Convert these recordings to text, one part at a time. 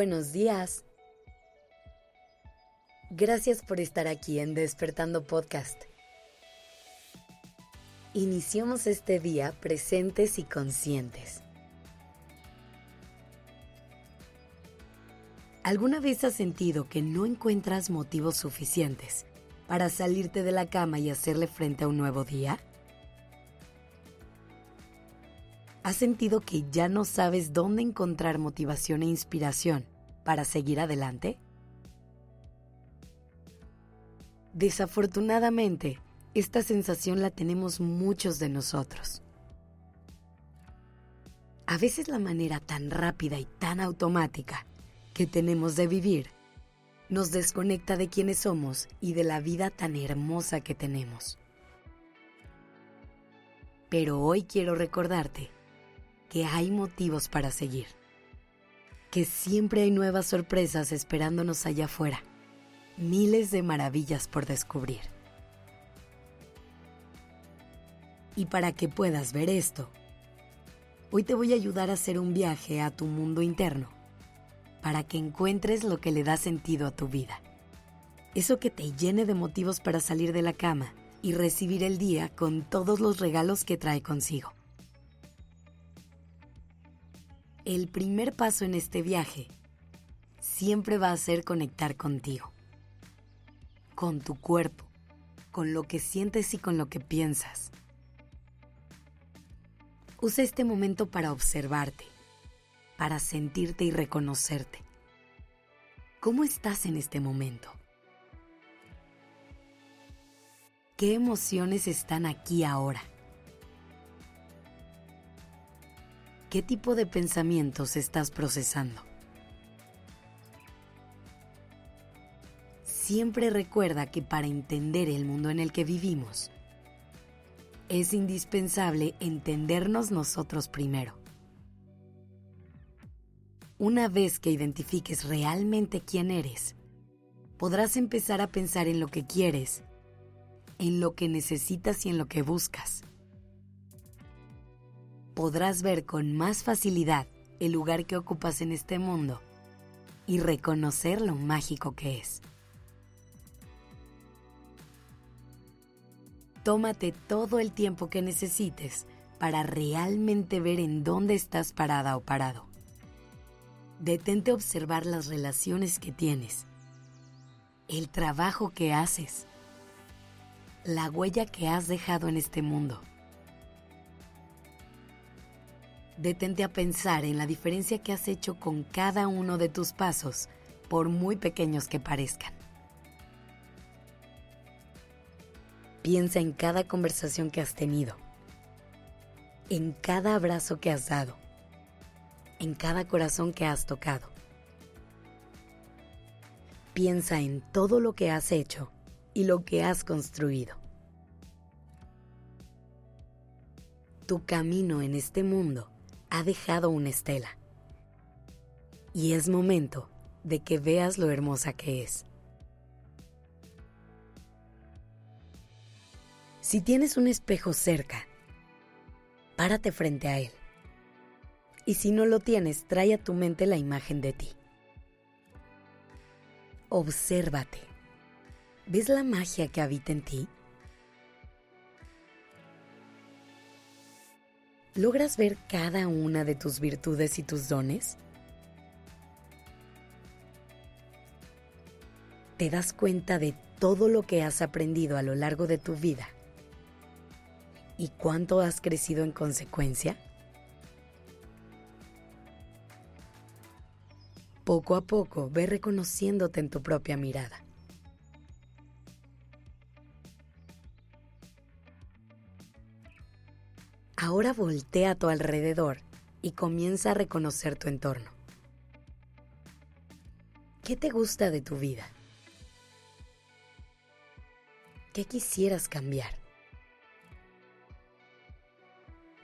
Buenos días. Gracias por estar aquí en Despertando Podcast. Iniciamos este día presentes y conscientes. ¿Alguna vez has sentido que no encuentras motivos suficientes para salirte de la cama y hacerle frente a un nuevo día? ¿Has sentido que ya no sabes dónde encontrar motivación e inspiración para seguir adelante? Desafortunadamente, esta sensación la tenemos muchos de nosotros. A veces la manera tan rápida y tan automática que tenemos de vivir nos desconecta de quienes somos y de la vida tan hermosa que tenemos. Pero hoy quiero recordarte que hay motivos para seguir, que siempre hay nuevas sorpresas esperándonos allá afuera, miles de maravillas por descubrir. Y para que puedas ver esto, hoy te voy a ayudar a hacer un viaje a tu mundo interno, para que encuentres lo que le da sentido a tu vida. Eso que te llene de motivos para salir de la cama y recibir el día con todos los regalos que trae consigo. El primer paso en este viaje siempre va a ser conectar contigo, con tu cuerpo, con lo que sientes y con lo que piensas. Usa este momento para observarte, para sentirte y reconocerte. ¿Cómo estás en este momento? ¿Qué emociones están aquí ahora? ¿Qué tipo de pensamientos estás procesando? Siempre recuerda que para entender el mundo en el que vivimos, es indispensable entendernos nosotros primero. Una vez que identifiques realmente quién eres, podrás empezar a pensar en lo que quieres, en lo que necesitas y en lo que buscas podrás ver con más facilidad el lugar que ocupas en este mundo y reconocer lo mágico que es. Tómate todo el tiempo que necesites para realmente ver en dónde estás parada o parado. Detente a observar las relaciones que tienes, el trabajo que haces, la huella que has dejado en este mundo detente a pensar en la diferencia que has hecho con cada uno de tus pasos, por muy pequeños que parezcan. Piensa en cada conversación que has tenido, en cada abrazo que has dado, en cada corazón que has tocado. Piensa en todo lo que has hecho y lo que has construido. Tu camino en este mundo ha dejado una estela. Y es momento de que veas lo hermosa que es. Si tienes un espejo cerca, párate frente a él. Y si no lo tienes, trae a tu mente la imagen de ti. Obsérvate. ¿Ves la magia que habita en ti? ¿Logras ver cada una de tus virtudes y tus dones? ¿Te das cuenta de todo lo que has aprendido a lo largo de tu vida? ¿Y cuánto has crecido en consecuencia? Poco a poco ve reconociéndote en tu propia mirada. Ahora voltea a tu alrededor y comienza a reconocer tu entorno. ¿Qué te gusta de tu vida? ¿Qué quisieras cambiar?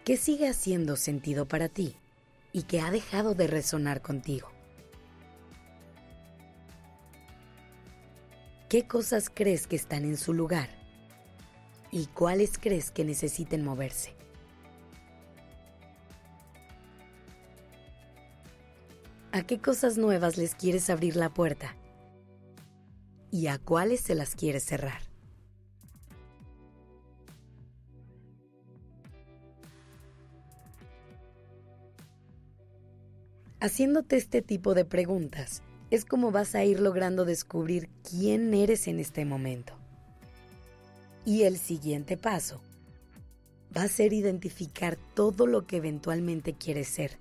¿Qué sigue haciendo sentido para ti y que ha dejado de resonar contigo? ¿Qué cosas crees que están en su lugar? ¿Y cuáles crees que necesiten moverse? ¿A qué cosas nuevas les quieres abrir la puerta? ¿Y a cuáles se las quieres cerrar? Haciéndote este tipo de preguntas es como vas a ir logrando descubrir quién eres en este momento. Y el siguiente paso va a ser identificar todo lo que eventualmente quieres ser,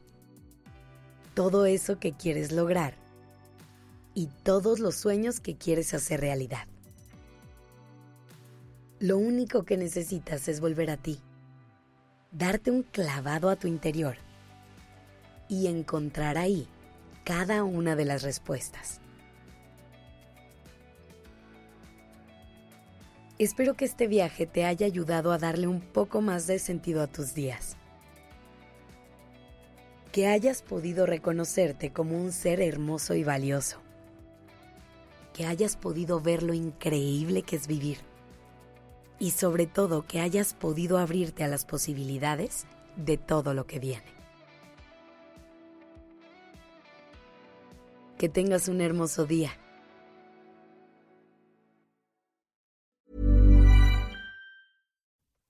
todo eso que quieres lograr y todos los sueños que quieres hacer realidad. Lo único que necesitas es volver a ti, darte un clavado a tu interior y encontrar ahí cada una de las respuestas. Espero que este viaje te haya ayudado a darle un poco más de sentido a tus días. Que hayas podido reconocerte como un ser hermoso y valioso. Que hayas podido ver lo increíble que es vivir. Y sobre todo que hayas podido abrirte a las posibilidades de todo lo que viene. Que tengas un hermoso día.